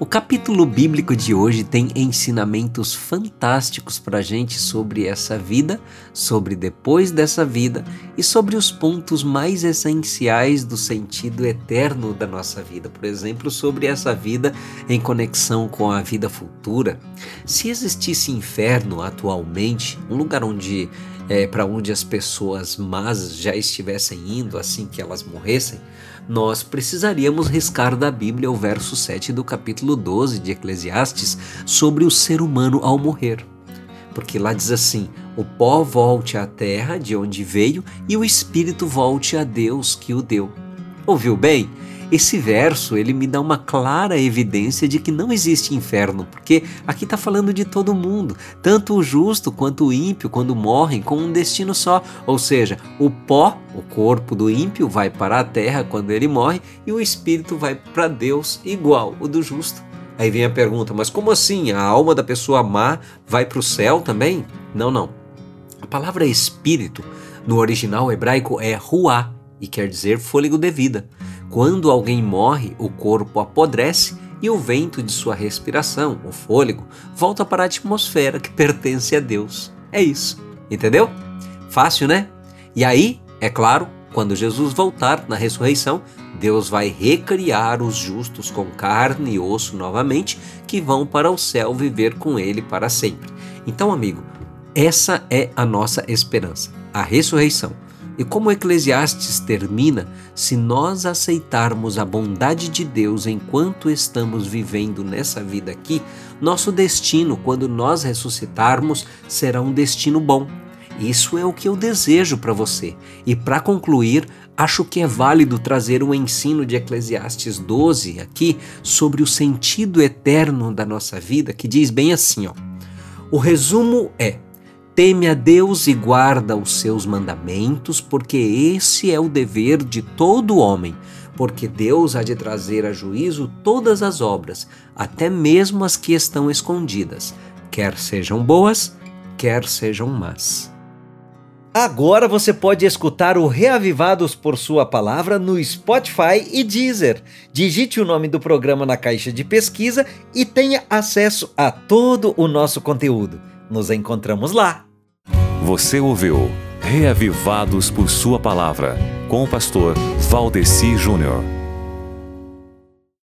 O capítulo bíblico de hoje tem ensinamentos fantásticos para a gente sobre essa vida, sobre depois dessa vida e sobre os pontos mais essenciais do sentido eterno da nossa vida. Por exemplo, sobre essa vida em conexão com a vida futura. Se existisse inferno atualmente, um lugar onde é, para onde as pessoas más já estivessem indo assim que elas morressem, nós precisaríamos riscar da Bíblia o verso 7 do capítulo 12 de Eclesiastes sobre o ser humano ao morrer. Porque lá diz assim: o pó volte à terra de onde veio e o espírito volte a Deus que o deu. Ouviu bem? Esse verso ele me dá uma clara evidência de que não existe inferno, porque aqui está falando de todo mundo, tanto o justo quanto o ímpio, quando morrem, com um destino só. Ou seja, o pó, o corpo do ímpio, vai para a terra quando ele morre e o espírito vai para Deus, igual o do justo. Aí vem a pergunta, mas como assim? A alma da pessoa má vai para o céu também? Não, não. A palavra espírito no original hebraico é ruá e quer dizer fôlego de vida. Quando alguém morre, o corpo apodrece e o vento de sua respiração, o fôlego, volta para a atmosfera que pertence a Deus. É isso, entendeu? Fácil, né? E aí, é claro, quando Jesus voltar na ressurreição, Deus vai recriar os justos com carne e osso novamente, que vão para o céu viver com Ele para sempre. Então, amigo, essa é a nossa esperança, a ressurreição. E como Eclesiastes termina, se nós aceitarmos a bondade de Deus enquanto estamos vivendo nessa vida aqui, nosso destino, quando nós ressuscitarmos, será um destino bom. Isso é o que eu desejo para você. E para concluir, acho que é válido trazer o um ensino de Eclesiastes 12 aqui sobre o sentido eterno da nossa vida, que diz bem assim, ó. O resumo é: Teme a Deus e guarda os seus mandamentos, porque esse é o dever de todo homem, porque Deus há de trazer a juízo todas as obras, até mesmo as que estão escondidas, quer sejam boas, quer sejam más. Agora você pode escutar o Reavivados por Sua Palavra no Spotify e Deezer. Digite o nome do programa na caixa de pesquisa e tenha acesso a todo o nosso conteúdo. Nos encontramos lá. Você ouviu Reavivados por Sua Palavra com o pastor Valdeci Júnior.